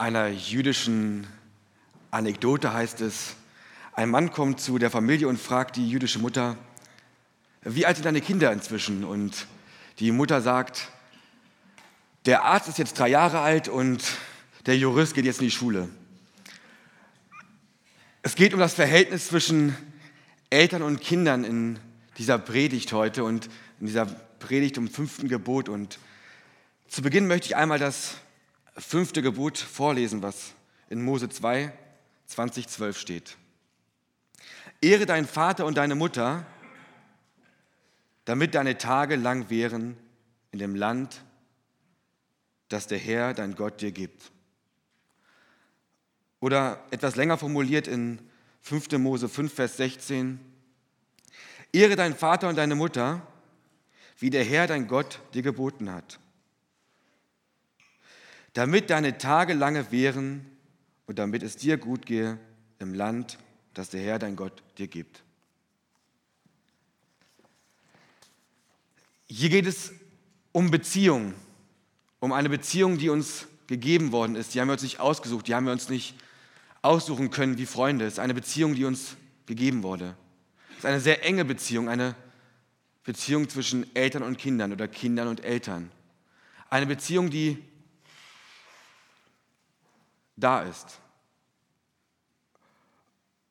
einer jüdischen Anekdote heißt es, ein Mann kommt zu der Familie und fragt die jüdische Mutter, wie alt sind deine Kinder inzwischen? Und die Mutter sagt, der Arzt ist jetzt drei Jahre alt und der Jurist geht jetzt in die Schule. Es geht um das Verhältnis zwischen Eltern und Kindern in dieser Predigt heute und in dieser Predigt um fünften Gebot. Und zu Beginn möchte ich einmal das fünfte Gebot vorlesen, was in Mose 2, 2012 steht. Ehre deinen Vater und deine Mutter, damit deine Tage lang wären in dem Land, das der Herr, dein Gott, dir gibt. Oder etwas länger formuliert in 5. Mose 5, Vers 16. Ehre deinen Vater und deine Mutter, wie der Herr, dein Gott, dir geboten hat damit deine Tage lange wären und damit es dir gut gehe im Land, das der Herr dein Gott dir gibt. Hier geht es um Beziehung, um eine Beziehung, die uns gegeben worden ist. Die haben wir uns nicht ausgesucht, die haben wir uns nicht aussuchen können wie Freunde. Es ist eine Beziehung, die uns gegeben wurde. Es ist eine sehr enge Beziehung, eine Beziehung zwischen Eltern und Kindern oder Kindern und Eltern. Eine Beziehung, die da ist.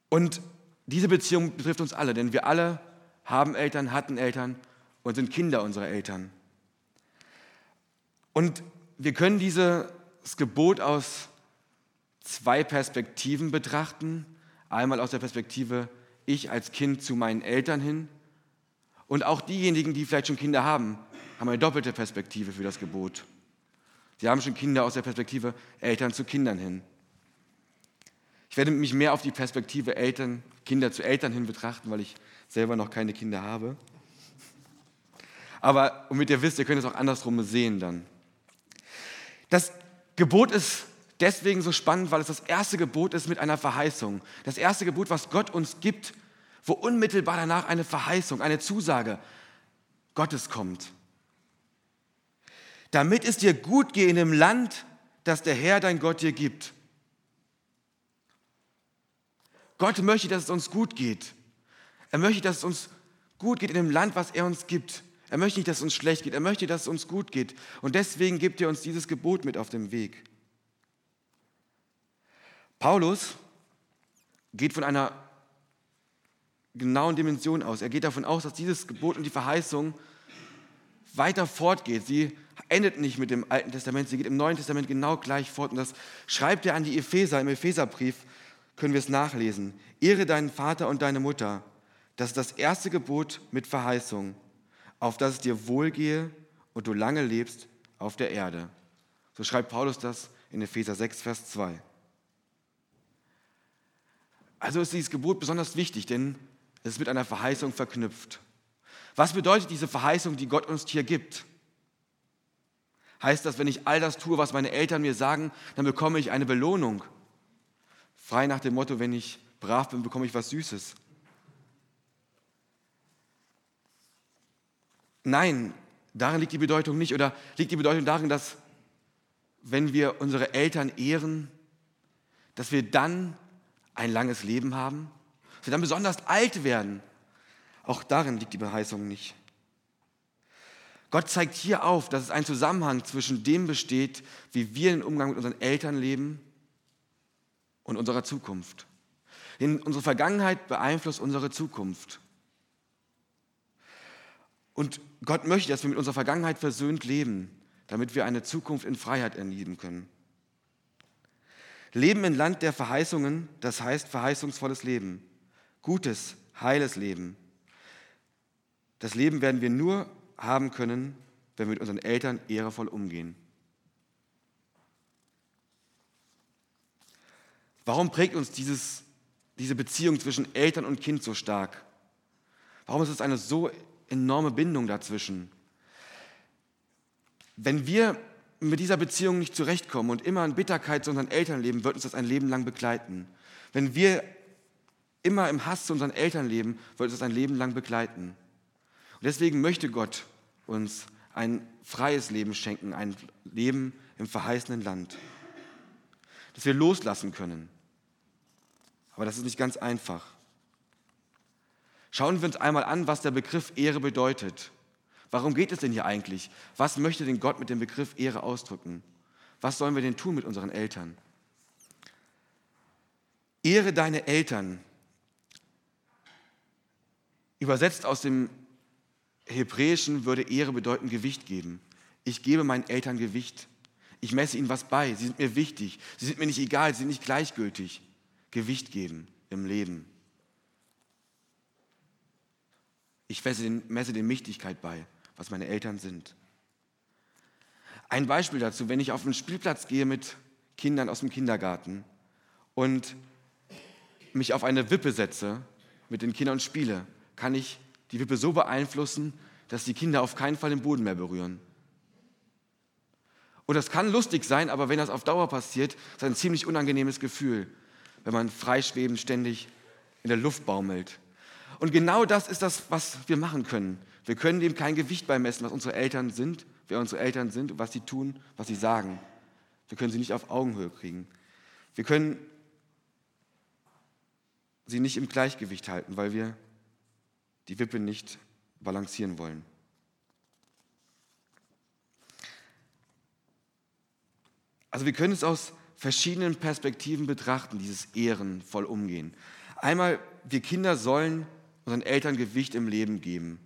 Und diese Beziehung betrifft uns alle, denn wir alle haben Eltern, hatten Eltern und sind Kinder unserer Eltern. Und wir können dieses Gebot aus zwei Perspektiven betrachten. Einmal aus der Perspektive ich als Kind zu meinen Eltern hin und auch diejenigen, die vielleicht schon Kinder haben, haben eine doppelte Perspektive für das Gebot. Sie haben schon Kinder aus der Perspektive Eltern zu Kindern hin. Ich werde mich mehr auf die Perspektive Eltern, Kinder zu Eltern hin betrachten, weil ich selber noch keine Kinder habe. Aber damit ihr wisst, ihr könnt es auch andersrum sehen dann. Das Gebot ist deswegen so spannend, weil es das erste Gebot ist mit einer Verheißung. Das erste Gebot, was Gott uns gibt, wo unmittelbar danach eine Verheißung, eine Zusage Gottes kommt damit es dir gut geht in dem Land, das der Herr dein Gott dir gibt. Gott möchte, dass es uns gut geht. Er möchte, dass es uns gut geht in dem Land, was er uns gibt. Er möchte nicht, dass es uns schlecht geht. Er möchte, dass es uns gut geht. Und deswegen gibt er uns dieses Gebot mit auf dem Weg. Paulus geht von einer genauen Dimension aus. Er geht davon aus, dass dieses Gebot und die Verheißung weiter fortgeht. Sie endet nicht mit dem Alten Testament, sie geht im Neuen Testament genau gleich fort. Und das schreibt er an die Epheser, im Epheserbrief können wir es nachlesen. Ehre deinen Vater und deine Mutter. Das ist das erste Gebot mit Verheißung, auf das es dir wohlgehe und du lange lebst auf der Erde. So schreibt Paulus das in Epheser 6, Vers 2. Also ist dieses Gebot besonders wichtig, denn es ist mit einer Verheißung verknüpft. Was bedeutet diese Verheißung, die Gott uns hier gibt? Heißt das, wenn ich all das tue, was meine Eltern mir sagen, dann bekomme ich eine Belohnung? Frei nach dem Motto, wenn ich brav bin, bekomme ich was Süßes. Nein, darin liegt die Bedeutung nicht. Oder liegt die Bedeutung darin, dass wenn wir unsere Eltern ehren, dass wir dann ein langes Leben haben, dass wir dann besonders alt werden. Auch darin liegt die Beheißung nicht. Gott zeigt hier auf, dass es einen Zusammenhang zwischen dem besteht, wie wir den Umgang mit unseren Eltern leben und unserer Zukunft. Denn unsere Vergangenheit beeinflusst unsere Zukunft. Und Gott möchte, dass wir mit unserer Vergangenheit versöhnt leben, damit wir eine Zukunft in Freiheit erleben können. Leben im Land der Verheißungen, das heißt verheißungsvolles Leben, gutes, heiles Leben. Das Leben werden wir nur haben können, wenn wir mit unseren Eltern ehrevoll umgehen. Warum prägt uns dieses, diese Beziehung zwischen Eltern und Kind so stark? Warum ist es eine so enorme Bindung dazwischen? Wenn wir mit dieser Beziehung nicht zurechtkommen und immer in Bitterkeit zu unseren Eltern leben, wird uns das ein Leben lang begleiten. Wenn wir immer im Hass zu unseren Eltern leben, wird uns das ein Leben lang begleiten. Und deswegen möchte Gott uns ein freies Leben schenken, ein Leben im verheißenen Land. dass wir loslassen können. Aber das ist nicht ganz einfach. Schauen wir uns einmal an, was der Begriff Ehre bedeutet. Warum geht es denn hier eigentlich? Was möchte denn Gott mit dem Begriff Ehre ausdrücken? Was sollen wir denn tun mit unseren Eltern? Ehre deine Eltern. Übersetzt aus dem Hebräischen würde Ehre bedeuten Gewicht geben. Ich gebe meinen Eltern Gewicht. Ich messe ihnen was bei. Sie sind mir wichtig. Sie sind mir nicht egal. Sie sind nicht gleichgültig. Gewicht geben im Leben. Ich messe den, messe den Wichtigkeit bei, was meine Eltern sind. Ein Beispiel dazu, wenn ich auf den Spielplatz gehe mit Kindern aus dem Kindergarten und mich auf eine Wippe setze mit den Kindern und spiele, kann ich die Wippe so beeinflussen, dass die Kinder auf keinen Fall den Boden mehr berühren. Und das kann lustig sein, aber wenn das auf Dauer passiert, ist ein ziemlich unangenehmes Gefühl, wenn man freischwebend ständig in der Luft baumelt. Und genau das ist das, was wir machen können. Wir können dem kein Gewicht beimessen, was unsere Eltern sind, wer unsere Eltern sind und was sie tun, was sie sagen. Wir können sie nicht auf Augenhöhe kriegen. Wir können sie nicht im Gleichgewicht halten, weil wir die Wippe nicht balancieren wollen. Also wir können es aus verschiedenen Perspektiven betrachten, dieses ehrenvoll umgehen. Einmal, wir Kinder sollen unseren Eltern Gewicht im Leben geben.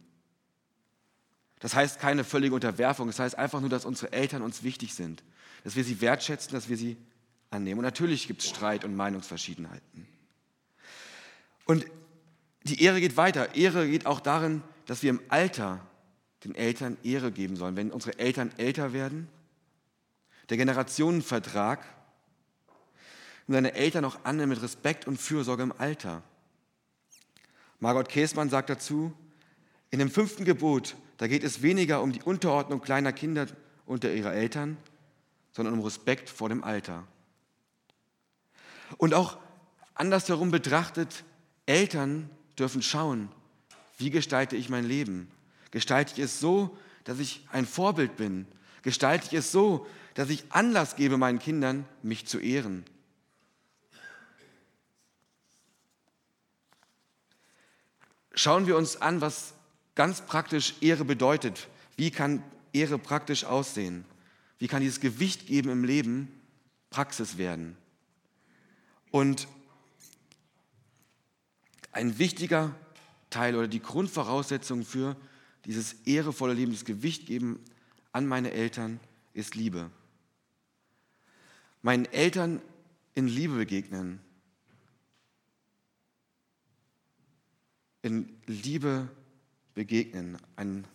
Das heißt keine völlige Unterwerfung, das heißt einfach nur, dass unsere Eltern uns wichtig sind, dass wir sie wertschätzen, dass wir sie annehmen. Und natürlich gibt es Streit und Meinungsverschiedenheiten. Und die Ehre geht weiter. Ehre geht auch darin, dass wir im Alter den Eltern Ehre geben sollen. Wenn unsere Eltern älter werden, der Generationenvertrag und seine Eltern auch annehmen mit Respekt und Fürsorge im Alter. Margot Käßmann sagt dazu, in dem fünften Gebot, da geht es weniger um die Unterordnung kleiner Kinder unter ihre Eltern, sondern um Respekt vor dem Alter. Und auch andersherum betrachtet, Eltern dürfen schauen, wie gestalte ich mein Leben? Gestalte ich es so, dass ich ein Vorbild bin? Gestalte ich es so, dass ich Anlass gebe meinen Kindern, mich zu ehren? Schauen wir uns an, was ganz praktisch Ehre bedeutet. Wie kann Ehre praktisch aussehen? Wie kann dieses Gewicht geben im Leben Praxis werden? Und ein wichtiger Teil oder die Grundvoraussetzung für dieses ehrevolle Leben, das Gewicht geben an meine Eltern, ist Liebe. Meinen Eltern in Liebe begegnen. In Liebe begegnen. Ein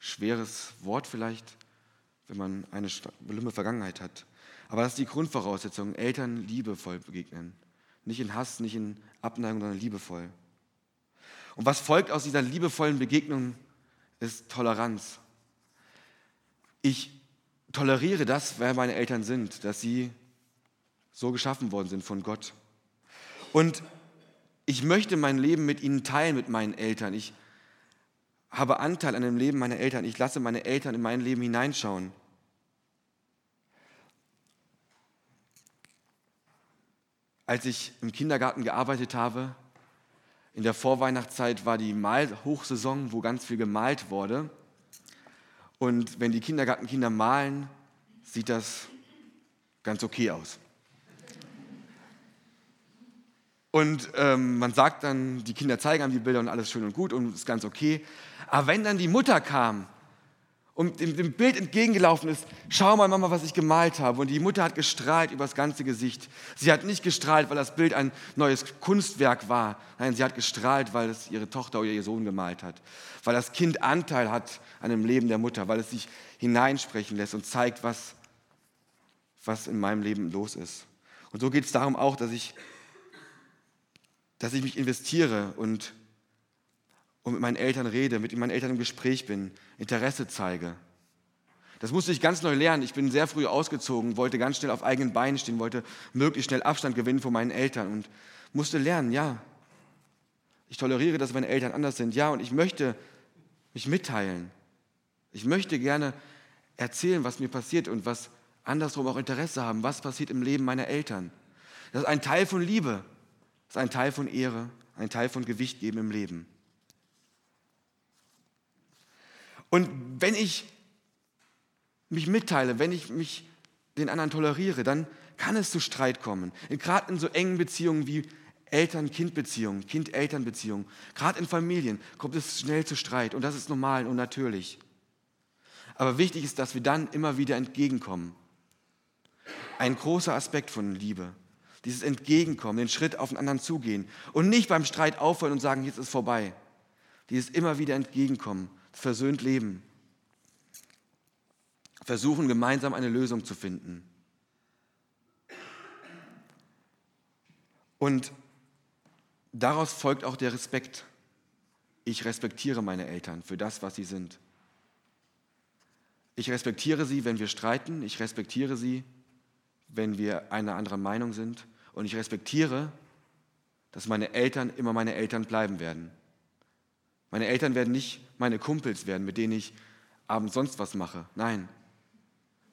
schweres Wort vielleicht, wenn man eine schlimme Vergangenheit hat. Aber das ist die Grundvoraussetzung. Eltern liebevoll begegnen. Nicht in Hass, nicht in Abneigung, sondern liebevoll. Und was folgt aus dieser liebevollen Begegnung, ist Toleranz. Ich toleriere das, wer meine Eltern sind, dass sie so geschaffen worden sind von Gott. Und ich möchte mein Leben mit ihnen teilen, mit meinen Eltern. Ich habe Anteil an dem Leben meiner Eltern. Ich lasse meine Eltern in mein Leben hineinschauen. Als ich im Kindergarten gearbeitet habe, in der Vorweihnachtszeit war die Malhochsaison, wo ganz viel gemalt wurde. Und wenn die Kindergartenkinder malen, sieht das ganz okay aus. Und ähm, man sagt dann, die Kinder zeigen einem die Bilder und alles schön und gut und ist ganz okay. Aber wenn dann die Mutter kam und dem, Bild entgegengelaufen ist, schau mal Mama, was ich gemalt habe. Und die Mutter hat gestrahlt über das ganze Gesicht. Sie hat nicht gestrahlt, weil das Bild ein neues Kunstwerk war. Nein, sie hat gestrahlt, weil es ihre Tochter oder ihr Sohn gemalt hat. Weil das Kind Anteil hat an dem Leben der Mutter, weil es sich hineinsprechen lässt und zeigt, was, was in meinem Leben los ist. Und so geht es darum auch, dass ich, dass ich mich investiere und und mit meinen Eltern rede, mit meinen Eltern im Gespräch bin, Interesse zeige. Das musste ich ganz neu lernen. Ich bin sehr früh ausgezogen, wollte ganz schnell auf eigenen Beinen stehen, wollte möglichst schnell Abstand gewinnen von meinen Eltern und musste lernen, ja, ich toleriere, dass meine Eltern anders sind, ja, und ich möchte mich mitteilen. Ich möchte gerne erzählen, was mir passiert und was andersrum auch Interesse haben, was passiert im Leben meiner Eltern. Das ist ein Teil von Liebe, das ist ein Teil von Ehre, ein Teil von Gewicht geben im Leben. Und wenn ich mich mitteile, wenn ich mich den anderen toleriere, dann kann es zu Streit kommen. Gerade in so engen Beziehungen wie Eltern-Kind-Beziehungen, Kind-Eltern-Beziehungen, gerade in Familien kommt es schnell zu Streit und das ist normal und natürlich. Aber wichtig ist, dass wir dann immer wieder entgegenkommen. Ein großer Aspekt von Liebe. Dieses Entgegenkommen, den Schritt auf den anderen zugehen und nicht beim Streit aufhören und sagen, jetzt ist vorbei. Dieses immer wieder entgegenkommen, versöhnt leben. Versuchen gemeinsam eine Lösung zu finden. Und daraus folgt auch der Respekt. Ich respektiere meine Eltern für das, was sie sind. Ich respektiere sie, wenn wir streiten. Ich respektiere sie, wenn wir einer anderen Meinung sind. Und ich respektiere, dass meine Eltern immer meine Eltern bleiben werden. Meine Eltern werden nicht meine Kumpels werden, mit denen ich abends sonst was mache. Nein,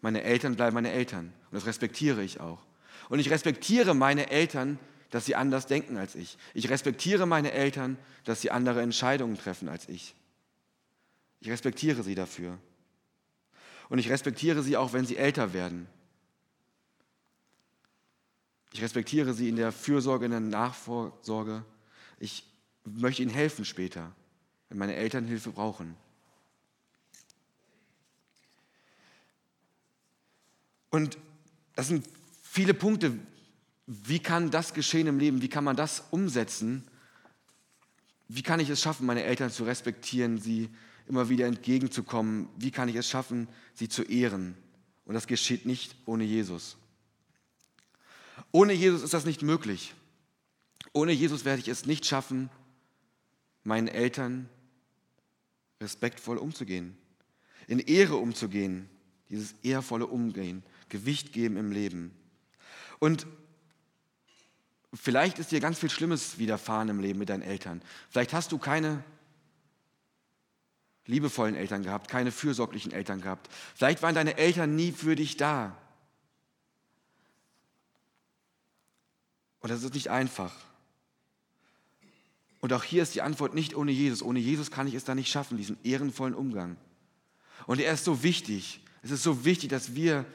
meine Eltern bleiben meine Eltern. Und das respektiere ich auch. Und ich respektiere meine Eltern, dass sie anders denken als ich. Ich respektiere meine Eltern, dass sie andere Entscheidungen treffen als ich. Ich respektiere sie dafür. Und ich respektiere sie auch, wenn sie älter werden. Ich respektiere sie in der Fürsorge, in der Nachvorsorge. Ich möchte ihnen helfen später, wenn meine Eltern Hilfe brauchen. Und das sind viele Punkte. Wie kann das geschehen im Leben? Wie kann man das umsetzen? Wie kann ich es schaffen, meine Eltern zu respektieren, sie immer wieder entgegenzukommen? Wie kann ich es schaffen, sie zu ehren? Und das geschieht nicht ohne Jesus. Ohne Jesus ist das nicht möglich. Ohne Jesus werde ich es nicht schaffen, meinen Eltern respektvoll umzugehen, in Ehre umzugehen, dieses ehrvolle Umgehen, Gewicht geben im Leben. Und vielleicht ist dir ganz viel Schlimmes widerfahren im Leben mit deinen Eltern. Vielleicht hast du keine liebevollen Eltern gehabt, keine fürsorglichen Eltern gehabt. Vielleicht waren deine Eltern nie für dich da. Und das ist nicht einfach. Und auch hier ist die Antwort nicht ohne Jesus. Ohne Jesus kann ich es da nicht schaffen, diesen ehrenvollen Umgang. Und er ist so wichtig. Es ist so wichtig, dass wir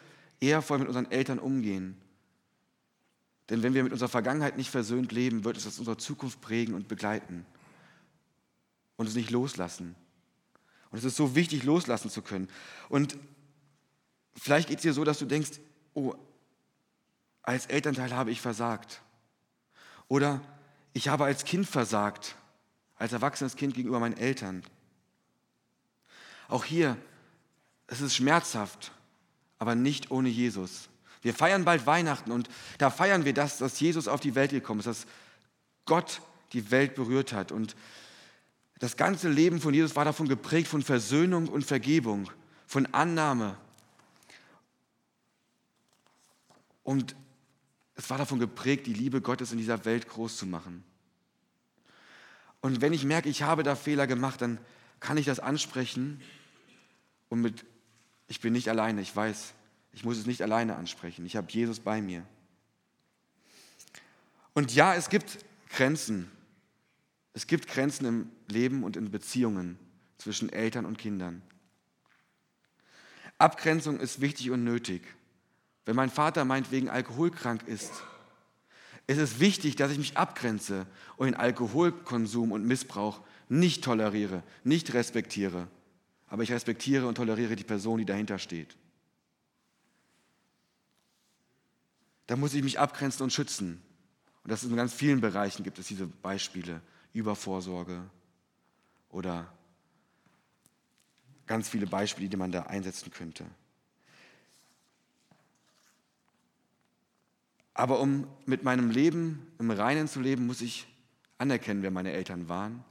ehrvoll mit unseren Eltern umgehen. Denn wenn wir mit unserer Vergangenheit nicht versöhnt leben, wird es das unsere Zukunft prägen und begleiten und es nicht loslassen. Und es ist so wichtig, loslassen zu können. Und vielleicht geht es dir so, dass du denkst, oh, als Elternteil habe ich versagt. Oder ich habe als Kind versagt, als erwachsenes Kind gegenüber meinen Eltern. Auch hier, es ist schmerzhaft, aber nicht ohne Jesus. Wir feiern bald Weihnachten und da feiern wir das, dass Jesus auf die Welt gekommen ist, dass Gott die Welt berührt hat. Und das ganze Leben von Jesus war davon geprägt von Versöhnung und Vergebung, von Annahme. Und es war davon geprägt, die Liebe Gottes in dieser Welt groß zu machen. Und wenn ich merke, ich habe da Fehler gemacht, dann kann ich das ansprechen und mit, ich bin nicht alleine, ich weiß, ich muss es nicht alleine ansprechen, ich habe Jesus bei mir. Und ja, es gibt Grenzen. Es gibt Grenzen im Leben und in Beziehungen zwischen Eltern und Kindern. Abgrenzung ist wichtig und nötig. Wenn mein Vater meinetwegen alkoholkrank ist, ist es wichtig, dass ich mich abgrenze und den Alkoholkonsum und Missbrauch nicht toleriere, nicht respektiere. Aber ich respektiere und toleriere die Person, die dahinter steht. Da muss ich mich abgrenzen und schützen. Und das ist in ganz vielen Bereichen gibt es diese Beispiele. Übervorsorge oder ganz viele Beispiele, die man da einsetzen könnte. Aber um mit meinem Leben im Reinen zu leben, muss ich anerkennen, wer meine Eltern waren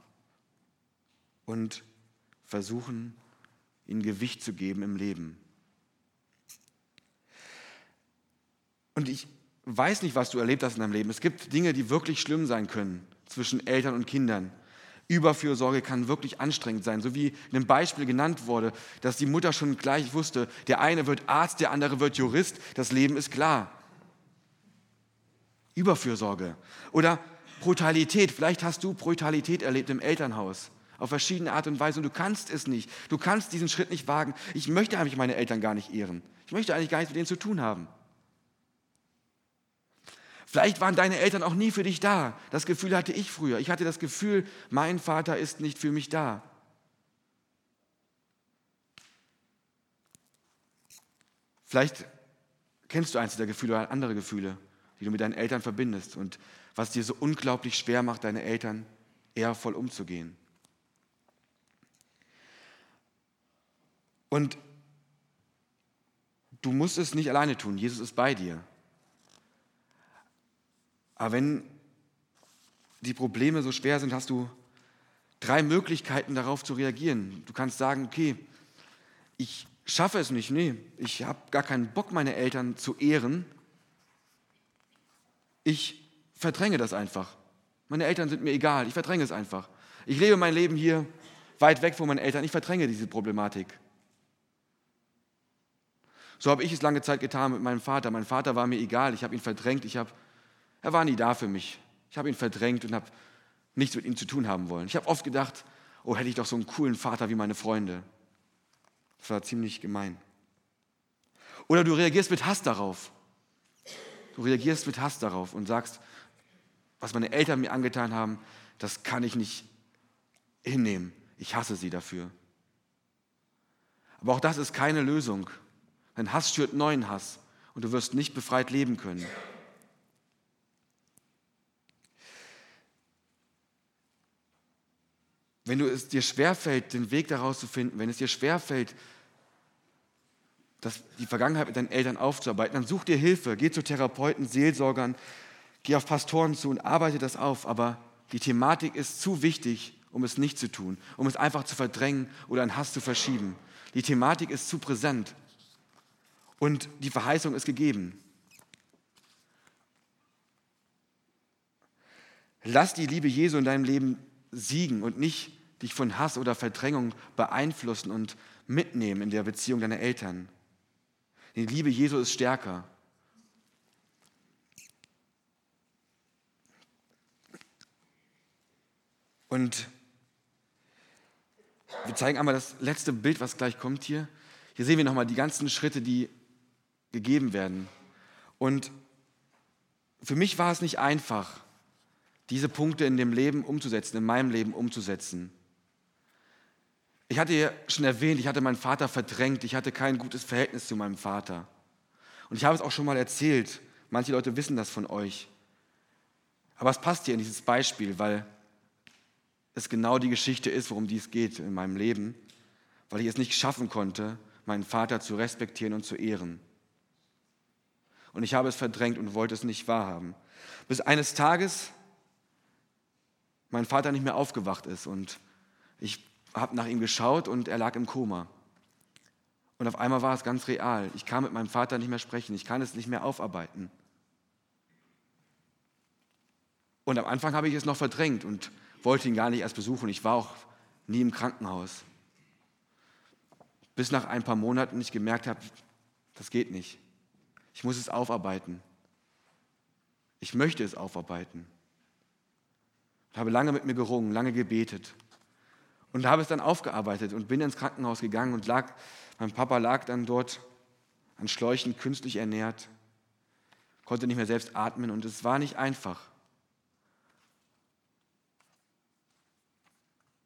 und versuchen, ihnen Gewicht zu geben im Leben. Und ich weiß nicht, was du erlebt hast in deinem Leben. Es gibt Dinge, die wirklich schlimm sein können zwischen Eltern und Kindern. Überfürsorge kann wirklich anstrengend sein, so wie in einem Beispiel genannt wurde, dass die Mutter schon gleich wusste, der eine wird Arzt, der andere wird Jurist, das Leben ist klar. Überfürsorge oder Brutalität, vielleicht hast du Brutalität erlebt im Elternhaus auf verschiedene Art und Weise und du kannst es nicht. Du kannst diesen Schritt nicht wagen. Ich möchte eigentlich meine Eltern gar nicht ehren. Ich möchte eigentlich gar nichts mit denen zu tun haben. Vielleicht waren deine Eltern auch nie für dich da. Das Gefühl hatte ich früher. Ich hatte das Gefühl, mein Vater ist nicht für mich da. Vielleicht kennst du eins der Gefühle oder andere Gefühle, die du mit deinen Eltern verbindest und was dir so unglaublich schwer macht, deine Eltern ehrvoll umzugehen. Und du musst es nicht alleine tun. Jesus ist bei dir. Aber wenn die Probleme so schwer sind, hast du drei Möglichkeiten darauf zu reagieren. Du kannst sagen, okay, ich schaffe es nicht, nee, ich habe gar keinen Bock, meine Eltern zu ehren. Ich verdränge das einfach. Meine Eltern sind mir egal, ich verdränge es einfach. Ich lebe mein Leben hier weit weg von meinen Eltern, ich verdränge diese Problematik. So habe ich es lange Zeit getan mit meinem Vater. Mein Vater war mir egal, ich habe ihn verdrängt, ich habe er war nie da für mich. Ich habe ihn verdrängt und habe nichts mit ihm zu tun haben wollen. Ich habe oft gedacht, oh, hätte ich doch so einen coolen Vater wie meine Freunde. Das war ziemlich gemein. Oder du reagierst mit Hass darauf. Du reagierst mit Hass darauf und sagst, was meine Eltern mir angetan haben, das kann ich nicht hinnehmen. Ich hasse sie dafür. Aber auch das ist keine Lösung. Dein Hass schürt neuen Hass und du wirst nicht befreit leben können. Wenn du es dir schwerfällt, den Weg daraus zu finden, wenn es dir schwerfällt, das, die Vergangenheit mit deinen Eltern aufzuarbeiten, dann such dir Hilfe, geh zu Therapeuten, Seelsorgern, geh auf Pastoren zu und arbeite das auf. Aber die Thematik ist zu wichtig, um es nicht zu tun, um es einfach zu verdrängen oder in Hass zu verschieben. Die Thematik ist zu präsent und die Verheißung ist gegeben. Lass die Liebe Jesu in deinem Leben siegen und nicht dich von Hass oder Verdrängung beeinflussen und mitnehmen in der Beziehung deiner Eltern. Die Liebe Jesu ist stärker. Und wir zeigen einmal das letzte Bild, was gleich kommt hier. Hier sehen wir nochmal die ganzen Schritte, die gegeben werden. Und für mich war es nicht einfach, diese Punkte in dem Leben umzusetzen, in meinem Leben umzusetzen. Ich hatte ja schon erwähnt, ich hatte meinen Vater verdrängt, ich hatte kein gutes Verhältnis zu meinem Vater. Und ich habe es auch schon mal erzählt, manche Leute wissen das von euch. Aber es passt hier in dieses Beispiel, weil es genau die Geschichte ist, worum dies geht in meinem Leben, weil ich es nicht schaffen konnte, meinen Vater zu respektieren und zu ehren. Und ich habe es verdrängt und wollte es nicht wahrhaben. Bis eines Tages mein Vater nicht mehr aufgewacht ist und ich habe nach ihm geschaut und er lag im Koma. Und auf einmal war es ganz real. Ich kann mit meinem Vater nicht mehr sprechen. Ich kann es nicht mehr aufarbeiten. Und am Anfang habe ich es noch verdrängt und wollte ihn gar nicht erst besuchen. Ich war auch nie im Krankenhaus. Bis nach ein paar Monaten ich gemerkt habe, das geht nicht. Ich muss es aufarbeiten. Ich möchte es aufarbeiten. Ich habe lange mit mir gerungen, lange gebetet und habe es dann aufgearbeitet und bin ins Krankenhaus gegangen und lag, mein Papa lag dann dort an Schläuchen künstlich ernährt, konnte nicht mehr selbst atmen und es war nicht einfach.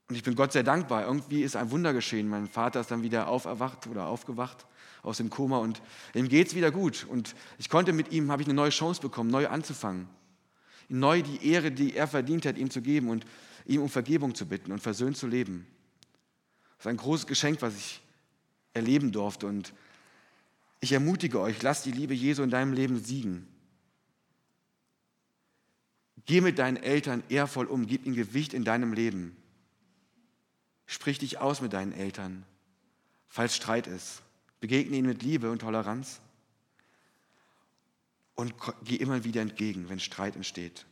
Und ich bin Gott sehr dankbar. Irgendwie ist ein Wunder geschehen. Mein Vater ist dann wieder auferwacht oder aufgewacht aus dem Koma und ihm geht es wieder gut. Und ich konnte mit ihm, habe ich eine neue Chance bekommen, neu anzufangen. Neu die Ehre, die er verdient hat, ihm zu geben und ihm um Vergebung zu bitten und versöhnt zu leben. Das ist ein großes Geschenk, was ich erleben durfte. Und ich ermutige euch, lass die Liebe Jesu in deinem Leben siegen. Geh mit deinen Eltern ehrvoll um, gib ihnen Gewicht in deinem Leben. Sprich dich aus mit deinen Eltern, falls Streit ist. Begegne ihnen mit Liebe und Toleranz und geh immer wieder entgegen, wenn Streit entsteht.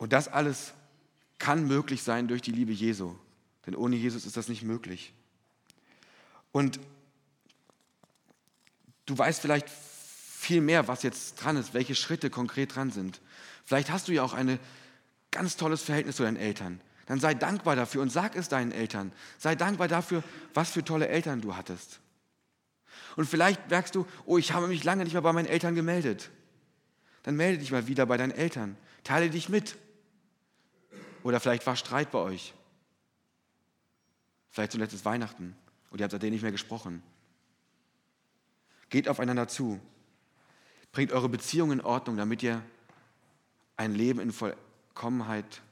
Und das alles kann möglich sein durch die Liebe Jesu. Denn ohne Jesus ist das nicht möglich. Und du weißt vielleicht viel mehr, was jetzt dran ist, welche Schritte konkret dran sind. Vielleicht hast du ja auch ein ganz tolles Verhältnis zu deinen Eltern. Dann sei dankbar dafür und sag es deinen Eltern. Sei dankbar dafür, was für tolle Eltern du hattest. Und vielleicht merkst du, oh, ich habe mich lange nicht mehr bei meinen Eltern gemeldet. Dann melde dich mal wieder bei deinen Eltern. Teile dich mit. Oder vielleicht war Streit bei euch. Vielleicht zuletzt ist Weihnachten und ihr habt seitdem nicht mehr gesprochen. Geht aufeinander zu. Bringt eure Beziehung in Ordnung, damit ihr ein Leben in Vollkommenheit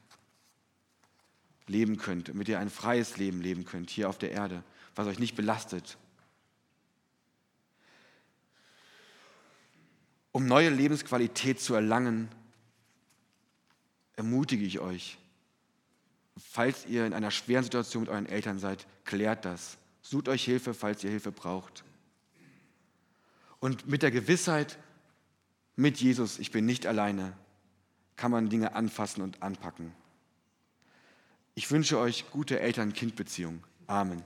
leben könnt, damit ihr ein freies Leben leben könnt hier auf der Erde, was euch nicht belastet. Um neue Lebensqualität zu erlangen, ermutige ich euch, falls ihr in einer schweren Situation mit euren Eltern seid, klärt das. Sucht euch Hilfe, falls ihr Hilfe braucht. Und mit der Gewissheit, mit Jesus, ich bin nicht alleine, kann man Dinge anfassen und anpacken. Ich wünsche euch gute Eltern-Kind-Beziehungen. Amen.